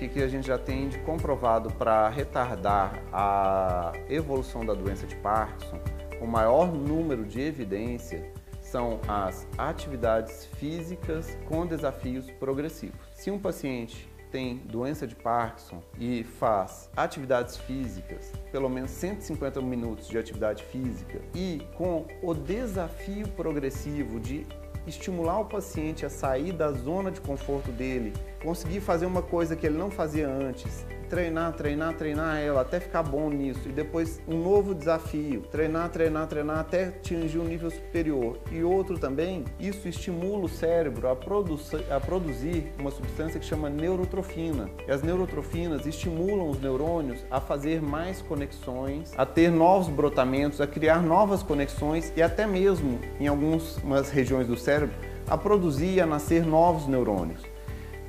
que, que a gente já tem de comprovado para retardar a evolução da doença de Parkinson, o maior número de evidência são as atividades físicas com desafios progressivos. Se um paciente tem doença de Parkinson e faz atividades físicas, pelo menos 150 minutos de atividade física, e com o desafio progressivo de estimular o paciente a sair da zona de conforto dele, conseguir fazer uma coisa que ele não fazia antes, treinar, treinar, treinar ela até ficar bom nisso e depois um novo desafio, treinar, treinar, treinar até atingir um nível superior. E outro também, isso estimula o cérebro a, produ a produzir uma substância que chama neurotrofina. E as neurotrofinas estimulam os neurônios a fazer mais conexões, a ter novos brotamentos, a criar novas conexões e até mesmo em algumas regiões do cérebro a produzir e a nascer novos neurônios.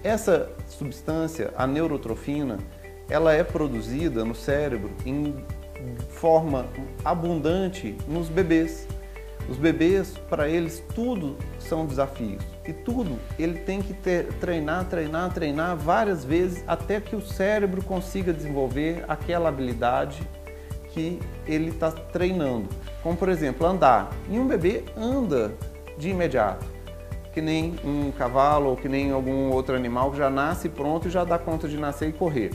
Essa substância, a neurotrofina, ela é produzida no cérebro em forma abundante nos bebês. Os bebês, para eles, tudo são desafios. E tudo ele tem que ter, treinar, treinar, treinar várias vezes até que o cérebro consiga desenvolver aquela habilidade que ele está treinando. Como, por exemplo, andar. E um bebê anda de imediato, que nem um cavalo ou que nem algum outro animal que já nasce pronto e já dá conta de nascer e correr.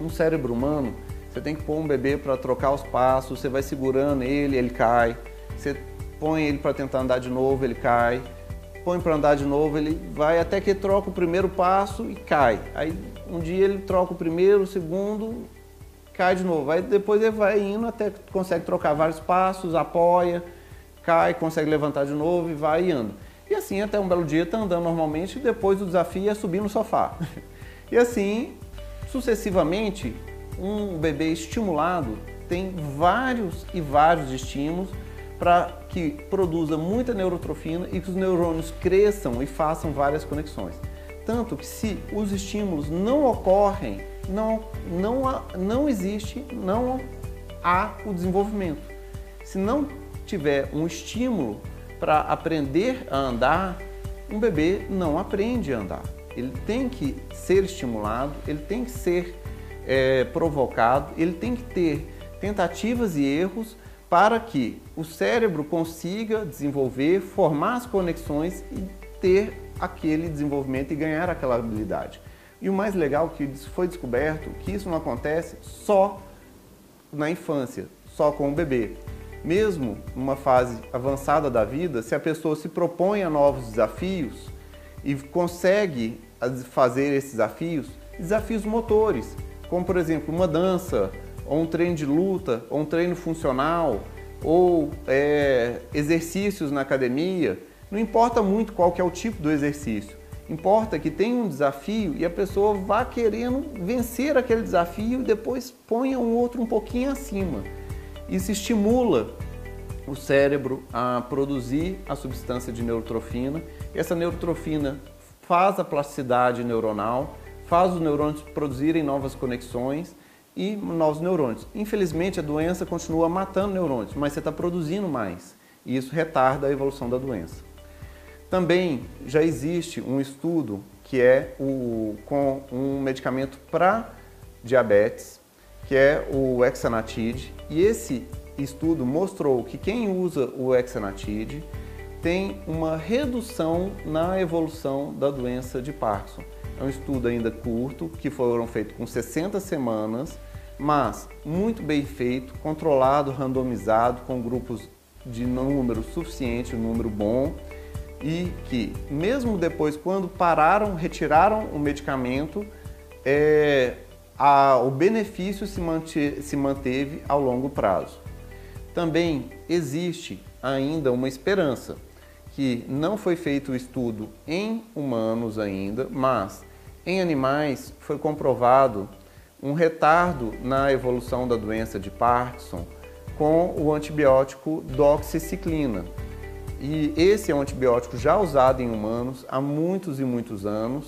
Um cérebro humano, você tem que pôr um bebê para trocar os passos, você vai segurando ele, ele cai. Você põe ele para tentar andar de novo, ele cai. Põe para andar de novo, ele vai até que troca o primeiro passo e cai. Aí um dia ele troca o primeiro, o segundo, cai de novo. Aí depois ele vai indo até que consegue trocar vários passos, apoia, cai, consegue levantar de novo e vai. E assim até um belo dia está andando normalmente e depois o desafio é subir no sofá. E assim Sucessivamente, um bebê estimulado tem vários e vários estímulos para que produza muita neurotrofina e que os neurônios cresçam e façam várias conexões. Tanto que se os estímulos não ocorrem, não, não, não existe, não há o desenvolvimento. Se não tiver um estímulo para aprender a andar, um bebê não aprende a andar ele tem que ser estimulado, ele tem que ser é, provocado, ele tem que ter tentativas e erros para que o cérebro consiga desenvolver, formar as conexões e ter aquele desenvolvimento e ganhar aquela habilidade. E o mais legal que foi descoberto que isso não acontece só na infância, só com o bebê. Mesmo numa fase avançada da vida, se a pessoa se propõe a novos desafios e consegue fazer esses desafios, desafios motores, como por exemplo uma dança, ou um treino de luta, ou um treino funcional, ou é, exercícios na academia. Não importa muito qual que é o tipo do exercício, importa que tenha um desafio e a pessoa vá querendo vencer aquele desafio e depois ponha um outro um pouquinho acima. Isso estimula o cérebro a produzir a substância de neurotrofina. E essa neurotrofina faz a plasticidade neuronal, faz os neurônios produzirem novas conexões e novos neurônios. Infelizmente, a doença continua matando neurônios, mas você está produzindo mais e isso retarda a evolução da doença. Também já existe um estudo que é o, com um medicamento para diabetes, que é o Exanatide, e esse estudo mostrou que quem usa o Exanatide tem uma redução na evolução da doença de Parkinson. É um estudo ainda curto, que foram feitos com 60 semanas, mas muito bem feito, controlado, randomizado, com grupos de número suficiente, um número bom, e que mesmo depois, quando pararam, retiraram o medicamento, é, a, o benefício se, se manteve ao longo prazo. Também existe ainda uma esperança que não foi feito o estudo em humanos ainda, mas em animais foi comprovado um retardo na evolução da doença de Parkinson com o antibiótico doxiciclina. E esse é um antibiótico já usado em humanos há muitos e muitos anos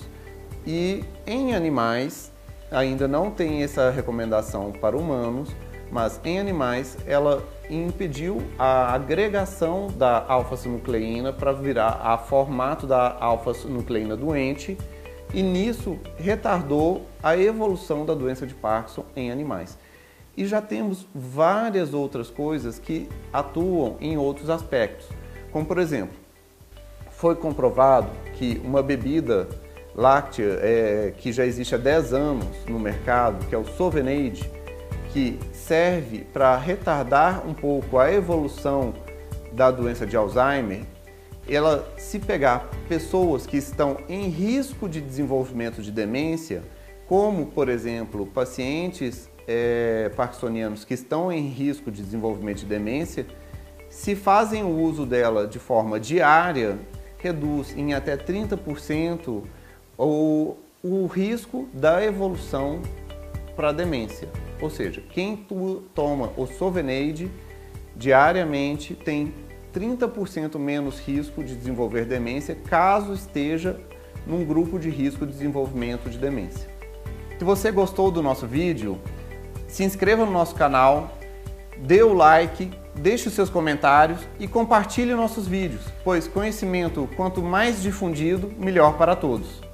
e em animais ainda não tem essa recomendação para humanos, mas em animais ela impediu a agregação da alfa-sinucleína para virar a formato da alfa-sinucleína doente e nisso retardou a evolução da doença de Parkinson em animais. E já temos várias outras coisas que atuam em outros aspectos, como por exemplo, foi comprovado que uma bebida láctea é, que já existe há 10 anos no mercado, que é o Soveneide, que serve para retardar um pouco a evolução da doença de Alzheimer, ela se pegar pessoas que estão em risco de desenvolvimento de demência, como por exemplo pacientes é, parkinsonianos que estão em risco de desenvolvimento de demência, se fazem o uso dela de forma diária, reduz em até 30% o, o risco da evolução para demência. Ou seja, quem tu, toma o Soveneide diariamente tem 30% menos risco de desenvolver demência caso esteja num grupo de risco de desenvolvimento de demência. Se você gostou do nosso vídeo, se inscreva no nosso canal, dê o like, deixe os seus comentários e compartilhe nossos vídeos, pois conhecimento quanto mais difundido, melhor para todos.